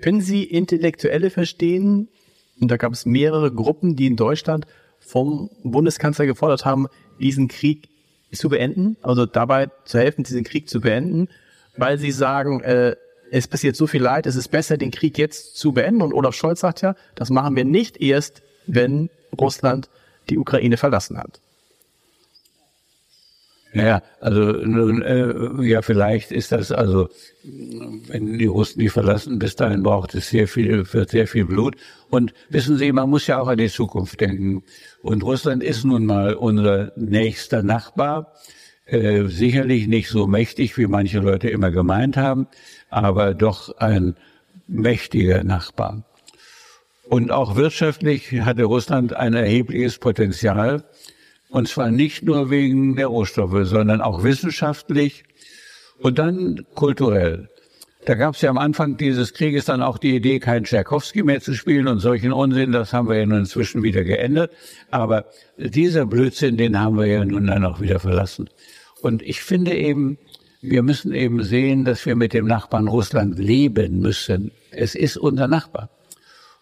Können Sie Intellektuelle verstehen? Und da gab es mehrere Gruppen, die in Deutschland vom Bundeskanzler gefordert haben, diesen Krieg zu beenden, also dabei zu helfen, diesen Krieg zu beenden, weil sie sagen, äh, es passiert so viel Leid, es ist besser, den Krieg jetzt zu beenden. Und Olaf Scholz sagt ja, das machen wir nicht erst, wenn Russland die Ukraine verlassen hat. Ja, also nun, äh, ja, vielleicht ist das also, wenn die Russen die verlassen, bis dahin braucht es sehr viel, wird sehr viel Blut. Und wissen Sie, man muss ja auch an die Zukunft denken. Und Russland ist nun mal unser nächster Nachbar. Äh, sicherlich nicht so mächtig, wie manche Leute immer gemeint haben, aber doch ein mächtiger Nachbar. Und auch wirtschaftlich hatte Russland ein erhebliches Potenzial. Und zwar nicht nur wegen der Rohstoffe, sondern auch wissenschaftlich und dann kulturell. Da gab es ja am Anfang dieses Krieges dann auch die Idee, keinen Tschaikowski mehr zu spielen und solchen Unsinn. Das haben wir ja nun inzwischen wieder geändert. Aber dieser Blödsinn, den haben wir ja nun dann auch wieder verlassen. Und ich finde eben, wir müssen eben sehen, dass wir mit dem Nachbarn Russland leben müssen. Es ist unser Nachbar.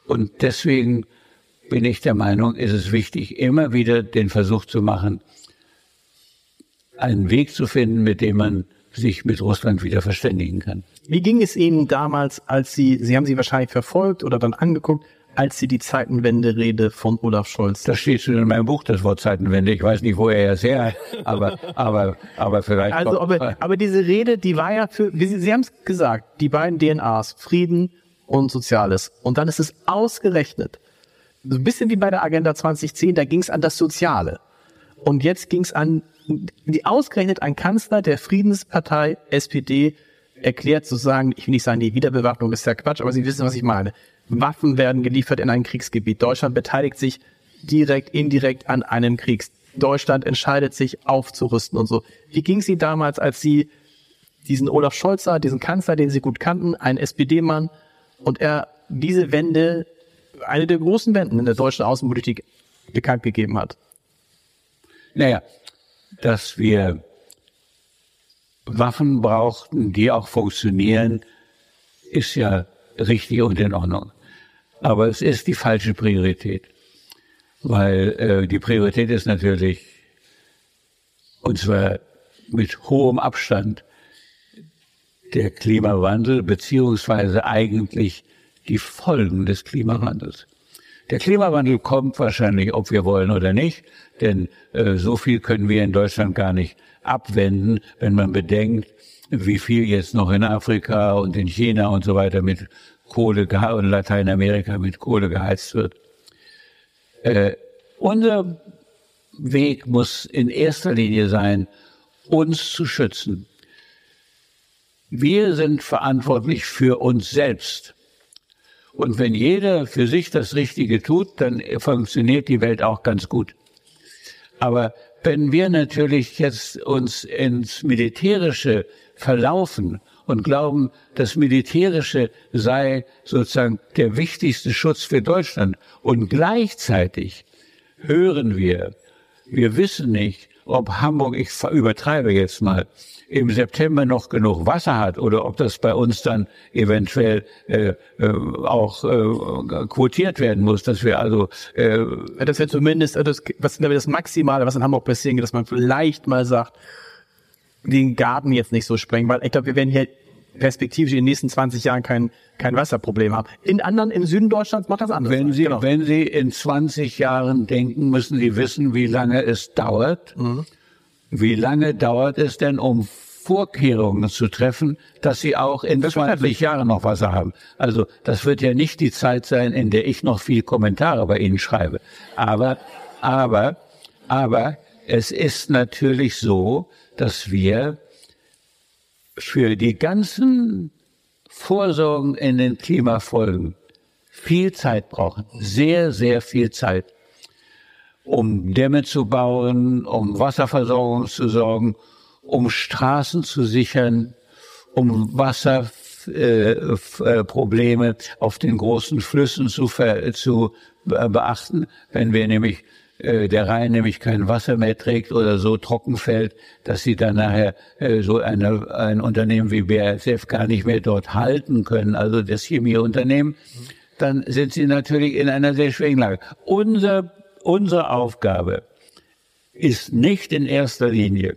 Und deswegen bin ich der Meinung, ist es wichtig, immer wieder den Versuch zu machen, einen Weg zu finden, mit dem man sich mit Russland wieder verständigen kann. Wie ging es Ihnen damals, als Sie, Sie haben sie wahrscheinlich verfolgt oder dann angeguckt, als Sie die Zeitenwende-Rede von Olaf Scholz? Das steht schon in meinem Buch, das Wort Zeitenwende. Ich weiß nicht, wo er es her, aber, aber, aber vielleicht. Also, aber, aber diese Rede, die war ja für, Sie, Sie haben es gesagt, die beiden DNAs, Frieden und Soziales. Und dann ist es ausgerechnet, so ein bisschen wie bei der Agenda 2010, da ging es an das Soziale. Und jetzt ging es an die ausgerechnet ein Kanzler der Friedenspartei SPD erklärt sozusagen, ich will nicht sagen, die Wiederbewaffnung ist ja Quatsch, aber Sie wissen, was ich meine. Waffen werden geliefert in ein Kriegsgebiet. Deutschland beteiligt sich direkt, indirekt an einem Krieg. Deutschland entscheidet sich aufzurüsten und so. Wie ging Sie damals, als Sie diesen Olaf Scholz, diesen Kanzler, den Sie gut kannten, ein SPD-Mann, und er diese Wende, eine der großen Wenden in der deutschen Außenpolitik bekannt gegeben hat? Naja, dass wir Waffen brauchten, die auch funktionieren, ist ja richtig und in Ordnung. Aber es ist die falsche Priorität. Weil äh, die Priorität ist natürlich, und zwar mit hohem Abstand, der Klimawandel, beziehungsweise eigentlich die Folgen des Klimawandels. Der Klimawandel kommt wahrscheinlich, ob wir wollen oder nicht, denn äh, so viel können wir in Deutschland gar nicht abwenden, wenn man bedenkt, wie viel jetzt noch in Afrika und in China und so weiter mit Kohle und Lateinamerika mit Kohle geheizt wird. Äh, unser Weg muss in erster Linie sein, uns zu schützen. Wir sind verantwortlich für uns selbst. Und wenn jeder für sich das Richtige tut, dann funktioniert die Welt auch ganz gut. Aber wenn wir natürlich jetzt uns ins Militärische verlaufen und glauben, das Militärische sei sozusagen der wichtigste Schutz für Deutschland und gleichzeitig hören wir, wir wissen nicht, ob Hamburg, ich übertreibe jetzt mal, im September noch genug Wasser hat oder ob das bei uns dann eventuell äh, äh, auch äh, quotiert werden muss, dass wir also äh, das wäre zumindest äh, das, was das Maximale, was in Hamburg passieren geht, dass man vielleicht mal sagt, den Garten jetzt nicht so sprengen, weil ich glaube, wir werden hier perspektivisch in den nächsten 20 Jahren kein, kein Wasserproblem haben. In anderen, im Süden Deutschlands macht das anders. Wenn Sie, genau. wenn Sie in 20 Jahren denken, müssen Sie wissen, wie lange es dauert. Mhm. Wie lange dauert es denn, um Vorkehrungen zu treffen, dass Sie auch in 20 Jahren noch Wasser haben? Also, das wird ja nicht die Zeit sein, in der ich noch viel Kommentare bei Ihnen schreibe. Aber, aber, aber, es ist natürlich so, dass wir für die ganzen Vorsorgen in den Klimafolgen viel Zeit brauchen. Sehr, sehr viel Zeit. Um Dämme zu bauen, um Wasserversorgung zu sorgen, um Straßen zu sichern, um Wasserprobleme äh, auf den großen Flüssen zu, zu beachten. Wenn wir nämlich äh, der Rhein nämlich kein Wasser mehr trägt oder so trocken fällt, dass sie dann nachher äh, so eine, ein Unternehmen wie BASF gar nicht mehr dort halten können, also das Chemieunternehmen, dann sind sie natürlich in einer sehr schwierigen Lage. Unser, unsere Aufgabe ist nicht in erster Linie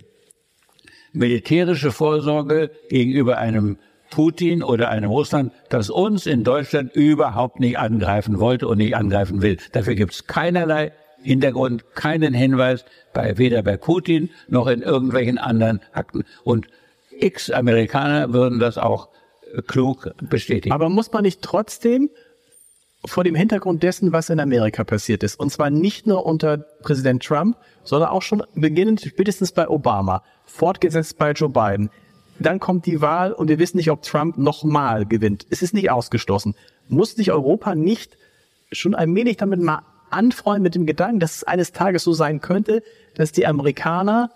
militärische Vorsorge gegenüber einem Putin oder einem Russland, das uns in Deutschland überhaupt nicht angreifen wollte und nicht angreifen will. Dafür gibt es keinerlei Hintergrund keinen Hinweis bei weder bei Putin noch in irgendwelchen anderen Akten. Und x Amerikaner würden das auch äh, klug bestätigen. Aber muss man nicht trotzdem vor dem Hintergrund dessen, was in Amerika passiert ist, und zwar nicht nur unter Präsident Trump, sondern auch schon beginnend spätestens bei Obama, fortgesetzt bei Joe Biden. Dann kommt die Wahl und wir wissen nicht, ob Trump nochmal gewinnt. Es ist nicht ausgeschlossen. Muss sich Europa nicht schon wenig damit mal anfreunden mit dem Gedanken, dass es eines Tages so sein könnte, dass die Amerikaner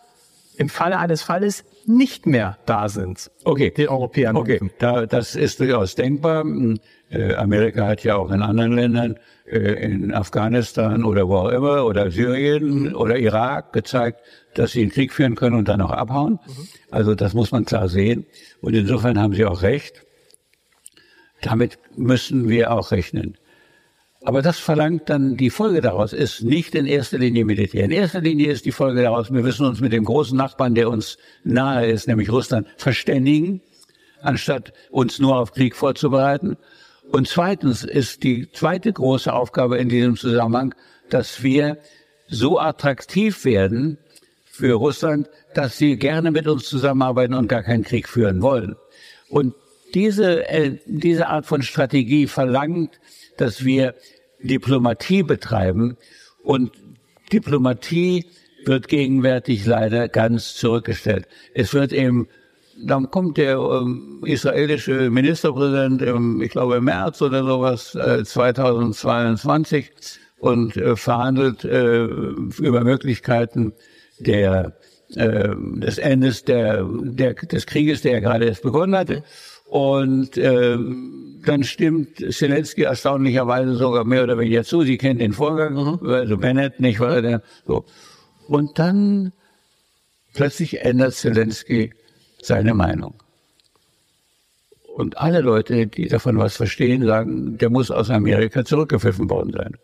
im Falle eines Falles nicht mehr da sind. Okay. Den Europäern. Okay. Da, das ist durchaus denkbar. Äh, Amerika hat ja auch in anderen Ländern, äh, in Afghanistan oder wo auch immer, oder Syrien oder Irak gezeigt, dass sie einen Krieg führen können und dann auch abhauen. Mhm. Also das muss man klar sehen. Und insofern haben Sie auch recht. Damit müssen wir auch rechnen. Aber das verlangt dann, die Folge daraus ist nicht in erster Linie Militär. In erster Linie ist die Folge daraus, wir müssen uns mit dem großen Nachbarn, der uns nahe ist, nämlich Russland, verständigen, anstatt uns nur auf Krieg vorzubereiten. Und zweitens ist die zweite große Aufgabe in diesem Zusammenhang, dass wir so attraktiv werden für Russland, dass sie gerne mit uns zusammenarbeiten und gar keinen Krieg führen wollen. Und diese, äh, diese Art von Strategie verlangt, dass wir Diplomatie betreiben. Und Diplomatie wird gegenwärtig leider ganz zurückgestellt. Es wird eben dann kommt der ähm, israelische Ministerpräsident, im, ich glaube im März oder sowas, äh, 2022 und äh, verhandelt äh, über Möglichkeiten der äh, des Endes der, der des Krieges, der ja gerade erst begonnen hatte. Und äh, dann stimmt Zelensky erstaunlicherweise sogar mehr oder weniger zu. Sie kennt den Vorgang, mhm. also Bennett nicht, weil der so. Und dann plötzlich ändert Zelensky seine Meinung. Und alle Leute, die davon was verstehen, sagen, der muss aus Amerika zurückgepfiffen worden sein.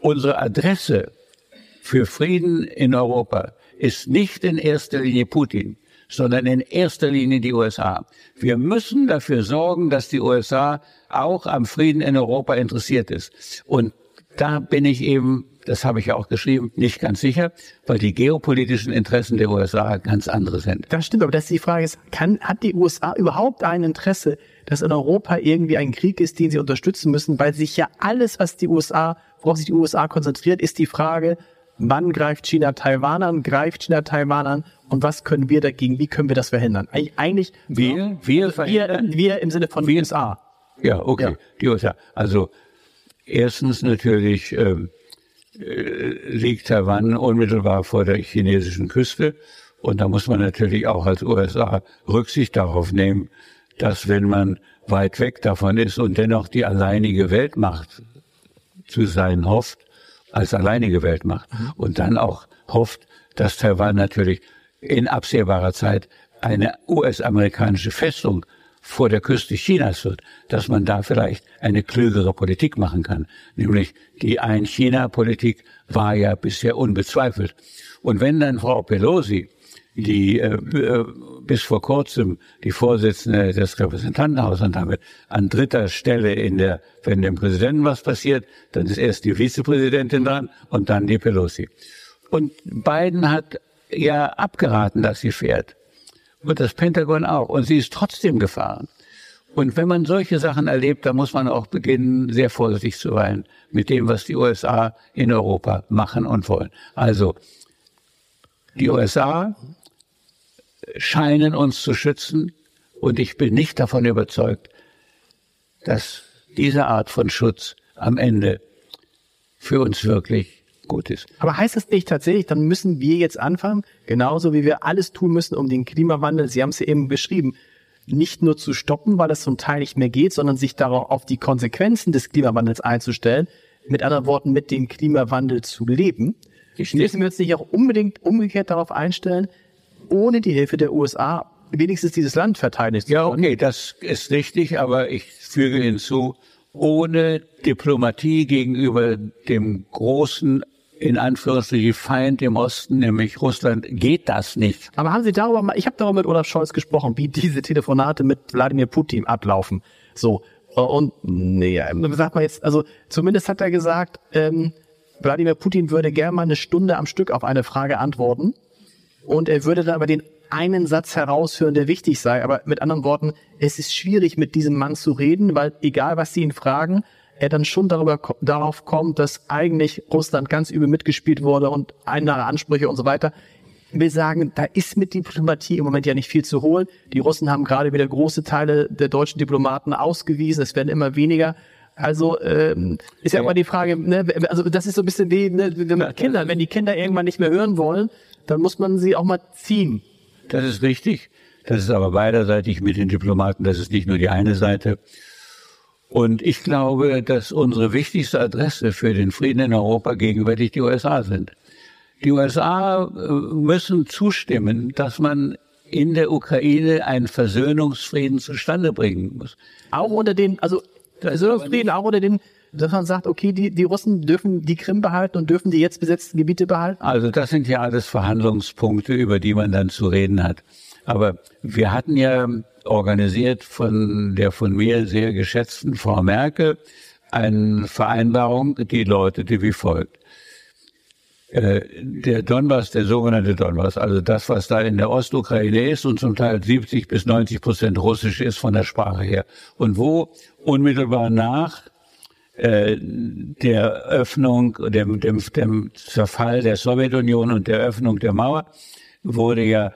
Unsere Adresse für Frieden in Europa ist nicht in erster Linie Putin, sondern in erster Linie die USA. Wir müssen dafür sorgen, dass die USA auch am Frieden in Europa interessiert ist. Und da bin ich eben, das habe ich ja auch geschrieben, nicht ganz sicher, weil die geopolitischen Interessen der USA ganz andere sind. Das stimmt, aber das ist die Frage ist, kann, hat die USA überhaupt ein Interesse, dass in Europa irgendwie ein Krieg ist, den sie unterstützen müssen, weil sich ja alles, was die USA, worauf sich die USA konzentriert, ist die Frage, wann greift China Taiwan an, greift China Taiwan an und was können wir dagegen, wie können wir das verhindern? Eigentlich, wir, wir, wir, wir im Sinne von wir, USA. Ja, okay, ja. die USA. Also Erstens natürlich ähm, äh, liegt Taiwan unmittelbar vor der chinesischen Küste. Und da muss man natürlich auch als USA Rücksicht darauf nehmen, dass wenn man weit weg davon ist und dennoch die alleinige Weltmacht zu sein hofft, als alleinige Weltmacht mhm. und dann auch hofft, dass Taiwan natürlich in absehbarer Zeit eine US-amerikanische Festung vor der Küste Chinas wird, dass man da vielleicht eine klügere Politik machen kann. Nämlich die Ein-China-Politik war ja bisher unbezweifelt. Und wenn dann Frau Pelosi, die äh, äh bis vor kurzem die Vorsitzende des Repräsentantenhauses und damit an dritter Stelle in der, wenn dem Präsidenten was passiert, dann ist erst die Vizepräsidentin dran und dann die Pelosi. Und Biden hat ja abgeraten, dass sie fährt und das Pentagon auch. Und sie ist trotzdem gefahren. Und wenn man solche Sachen erlebt, dann muss man auch beginnen, sehr vorsichtig zu sein mit dem, was die USA in Europa machen und wollen. Also, die USA scheinen uns zu schützen und ich bin nicht davon überzeugt, dass diese Art von Schutz am Ende für uns wirklich gut ist. Aber heißt das nicht tatsächlich, dann müssen wir jetzt anfangen, genauso wie wir alles tun müssen, um den Klimawandel, Sie haben es ja eben beschrieben, nicht nur zu stoppen, weil es zum Teil nicht mehr geht, sondern sich darauf auf die Konsequenzen des Klimawandels einzustellen, mit anderen Worten, mit dem Klimawandel zu leben. Müssen wir uns nicht auch unbedingt umgekehrt darauf einstellen, ohne die Hilfe der USA wenigstens dieses Land verteidigen zu können? Ja, okay, das ist richtig, aber ich füge hinzu, ohne Diplomatie gegenüber dem großen in Anführungsstrichen Feind im Osten, nämlich Russland, geht das nicht. Aber haben Sie darüber mal, ich habe darüber mit Olaf Scholz gesprochen, wie diese Telefonate mit Wladimir Putin ablaufen. So. Und nee, sagt man jetzt, also zumindest hat er gesagt, ähm, Wladimir Putin würde gerne mal eine Stunde am Stück auf eine Frage antworten. Und er würde dann aber den einen Satz heraushören, der wichtig sei. Aber mit anderen Worten, es ist schwierig, mit diesem Mann zu reden, weil egal, was Sie ihn fragen, er dann schon darüber, darauf kommt, dass eigentlich Russland ganz übel mitgespielt wurde und andere Ansprüche und so weiter. Wir sagen, da ist mit Diplomatie im Moment ja nicht viel zu holen. Die Russen haben gerade wieder große Teile der deutschen Diplomaten ausgewiesen. Es werden immer weniger. Also ähm, ist ja, immer die Frage, ne, also das ist so ein bisschen wie ne, mit Kindern. Wenn die Kinder irgendwann nicht mehr hören wollen, dann muss man sie auch mal ziehen. Das ist richtig. Das ist aber beiderseitig mit den Diplomaten. Das ist nicht nur die eine Seite. Und ich glaube, dass unsere wichtigste Adresse für den Frieden in Europa gegenwärtig die USA sind. Die USA äh, müssen zustimmen, dass man in der Ukraine einen Versöhnungsfrieden zustande bringen muss. Auch unter den, also Versöhnungsfrieden auch unter den, dass man sagt, okay, die, die Russen dürfen die Krim behalten und dürfen die jetzt besetzten Gebiete behalten? Also das sind ja alles Verhandlungspunkte, über die man dann zu reden hat. Aber wir hatten ja organisiert von der von mir sehr geschätzten Frau Merkel eine Vereinbarung, die lautete wie folgt. Äh, der Donbass, der sogenannte Donbass, also das, was da in der Ostukraine ist und zum Teil 70 bis 90 Prozent russisch ist von der Sprache her. Und wo unmittelbar nach äh, der Öffnung, dem, dem, dem Zerfall der Sowjetunion und der Öffnung der Mauer wurde ja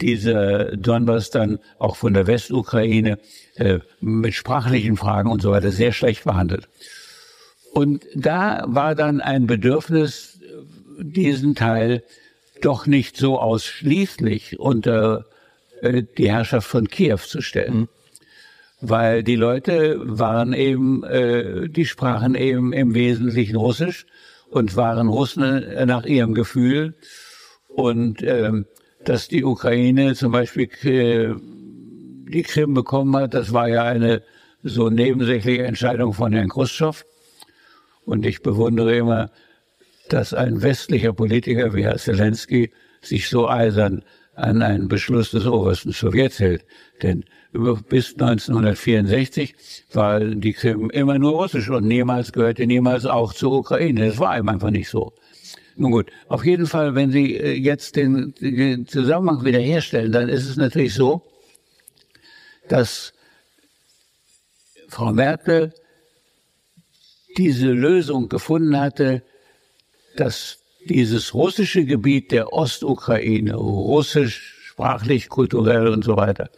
dieser Donbass dann auch von der Westukraine äh, mit sprachlichen Fragen und so weiter sehr schlecht behandelt. Und da war dann ein Bedürfnis, diesen Teil doch nicht so ausschließlich unter äh, die Herrschaft von Kiew zu stellen. Mhm. Weil die Leute waren eben, äh, die sprachen eben im Wesentlichen Russisch und waren Russen nach ihrem Gefühl. Und ähm, dass die Ukraine zum Beispiel äh, die Krim bekommen hat, das war ja eine so nebensächliche Entscheidung von Herrn Khrushchev. Und ich bewundere immer, dass ein westlicher Politiker wie Herr Zelensky sich so eisern an einen Beschluss des obersten Sowjets hält. Denn bis 1964 war die Krim immer nur russisch und niemals gehörte niemals auch zur Ukraine. Das war eben einfach nicht so. Nun gut, auf jeden Fall, wenn Sie äh, jetzt den, den Zusammenhang wiederherstellen, dann ist es natürlich so, dass Frau Merkel diese Lösung gefunden hatte, dass dieses russische Gebiet der Ostukraine, russisch, sprachlich, kulturell und so weiter,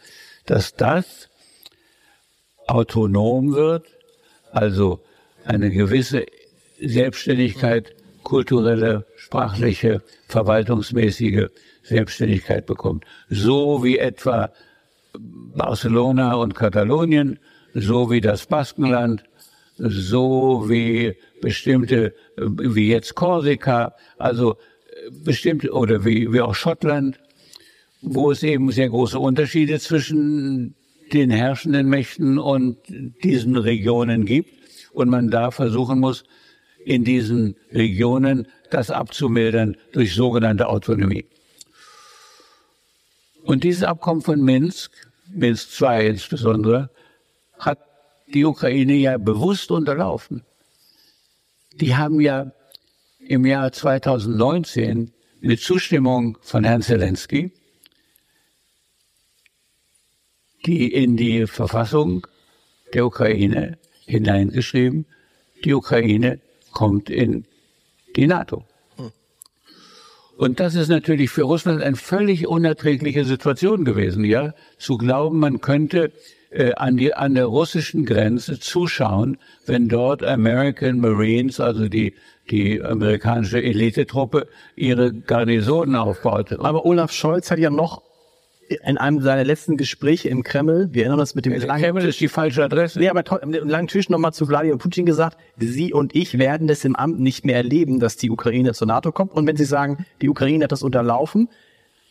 dass das autonom wird, also eine gewisse Selbstständigkeit, kulturelle, sprachliche, verwaltungsmäßige Selbstständigkeit bekommt. So wie etwa Barcelona und Katalonien, so wie das Baskenland, so wie bestimmte, wie jetzt Korsika, also bestimmte, oder wie, wie auch Schottland, wo es eben sehr große Unterschiede zwischen den herrschenden Mächten und diesen Regionen gibt und man da versuchen muss, in diesen Regionen das abzumildern durch sogenannte Autonomie. Und dieses Abkommen von Minsk, Minsk II insbesondere, hat die Ukraine ja bewusst unterlaufen. Die haben ja im Jahr 2019 mit Zustimmung von Herrn Zelensky die in die Verfassung der Ukraine hineingeschrieben, die Ukraine kommt in die NATO. Und das ist natürlich für Russland eine völlig unerträgliche Situation gewesen, ja, zu glauben, man könnte äh, an, die, an der russischen Grenze zuschauen, wenn dort American Marines, also die, die amerikanische Elitetruppe, ihre Garnisonen aufbaut. Aber Olaf Scholz hat ja noch in einem seiner letzten Gespräche im Kreml, wir erinnern uns mit dem langen Kreml ist die falsche Adresse. Nee, aber im langen Tisch nochmal zu Wladimir Putin gesagt, Sie und ich werden es im Amt nicht mehr erleben, dass die Ukraine zur NATO kommt. Und wenn Sie sagen, die Ukraine hat das unterlaufen,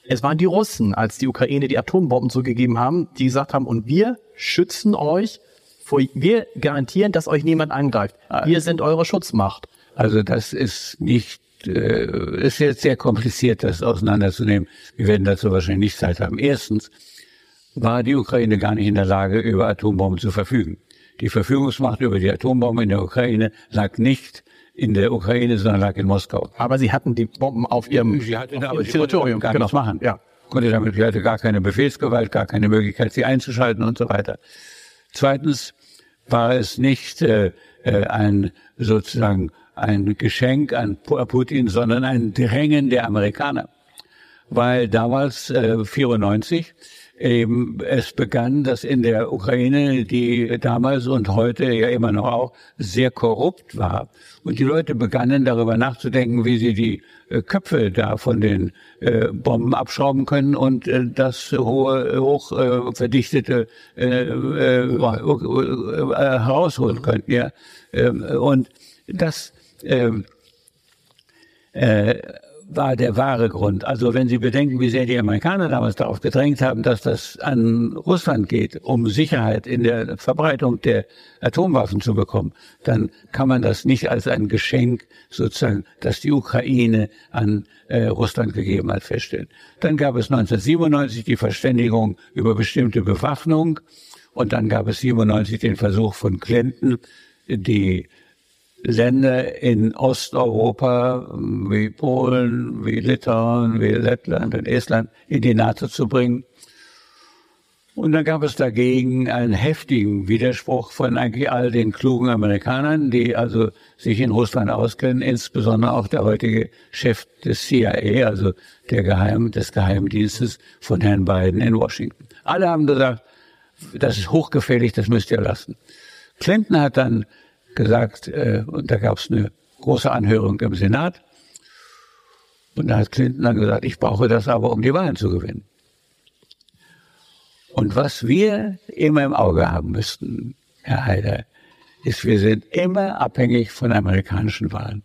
es waren die Russen, als die Ukraine die Atombomben zugegeben haben, die gesagt haben, und wir schützen euch, vor, wir garantieren, dass euch niemand angreift. Wir sind eure Schutzmacht. Also das ist nicht äh, ist jetzt sehr kompliziert, das auseinanderzunehmen. Wir werden dazu wahrscheinlich nicht Zeit haben. Erstens war die Ukraine gar nicht in der Lage, über Atombomben zu verfügen. Die Verfügungsmacht über die Atombomben in der Ukraine lag nicht in der Ukraine, sondern lag in Moskau. Aber sie hatten die Bomben auf ihrem, sie hatten, auf ihrem Territorium gar genau. nichts machen. Ja. Konnte damit, sie hatte gar keine Befehlsgewalt, gar keine Möglichkeit, sie einzuschalten und so weiter. Zweitens war es nicht äh, äh ein sozusagen ein Geschenk an Putin, sondern ein Drängen der Amerikaner. Weil damals, äh, 94, eben es begann, dass in der Ukraine, die damals und heute ja immer noch auch sehr korrupt war, und die Leute begannen darüber nachzudenken, wie sie die äh, Köpfe da von den äh, Bomben abschrauben können und äh, das hohe, hoch äh, verdichtete äh, äh, herausholen können. Ja, ähm, und das ähm, äh, war der wahre Grund. Also wenn Sie bedenken, wie sehr die Amerikaner damals darauf gedrängt haben, dass das an Russland geht, um Sicherheit in der Verbreitung der Atomwaffen zu bekommen, dann kann man das nicht als ein Geschenk sozusagen, das die Ukraine an äh, Russland gegeben hat, feststellen. Dann gab es 1997 die Verständigung über bestimmte Bewaffnung und dann gab es 97 den Versuch von Clinton, die Länder in Osteuropa wie Polen, wie Litauen, wie Lettland und Estland in die NATO zu bringen. Und dann gab es dagegen einen heftigen Widerspruch von eigentlich all den klugen Amerikanern, die also sich in Russland auskennen, insbesondere auch der heutige Chef des CIA, also der Geheim, des Geheimdienstes von Herrn Biden in Washington. Alle haben gesagt, das ist hochgefährlich, das müsst ihr lassen. Clinton hat dann gesagt, äh, und da gab es eine große Anhörung im Senat, und da hat Clinton dann gesagt, ich brauche das aber, um die Wahlen zu gewinnen. Und was wir immer im Auge haben müssten, Herr Heider, ist, wir sind immer abhängig von amerikanischen Wahlen.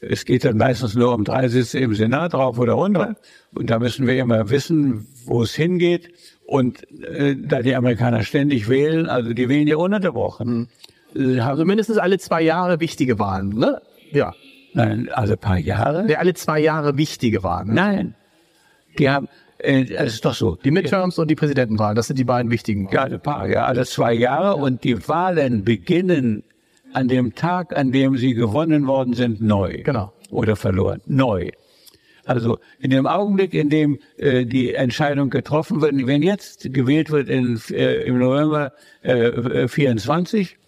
Es geht dann meistens nur um drei Sitze im Senat, rauf oder runter. Und da müssen wir immer wissen, wo es hingeht. Und äh, da die Amerikaner ständig wählen, also die wählen ja ununterbrochen. Mhm. Also mindestens alle zwei Jahre wichtige Wahlen, ne? Ja. Nein, alle paar Jahre? Ja, alle zwei Jahre wichtige Wahlen. Ne? Nein. Die haben, äh, es ist doch so. Die Midterms und die Präsidentenwahlen, das sind die beiden wichtigen. Wahlen. Ja, alle paar, ja, alle zwei Jahre. Ja. Und die Wahlen beginnen an dem Tag, an dem sie gewonnen worden sind, neu. Genau. Oder verloren. Neu. Also in dem Augenblick, in dem äh, die Entscheidung getroffen wird, wenn jetzt gewählt wird in, äh, im November äh, 24,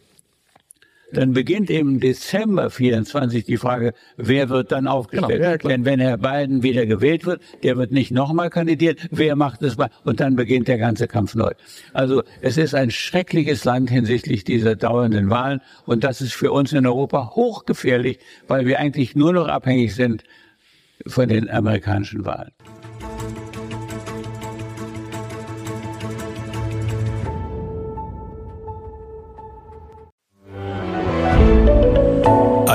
dann beginnt im Dezember 24 die Frage, wer wird dann aufgestellt? Genau, Denn wenn Herr Biden wieder gewählt wird, der wird nicht nochmal kandidiert, wer macht es mal? Und dann beginnt der ganze Kampf neu. Also es ist ein schreckliches Land hinsichtlich dieser dauernden Wahlen und das ist für uns in Europa hochgefährlich, weil wir eigentlich nur noch abhängig sind von den amerikanischen Wahlen.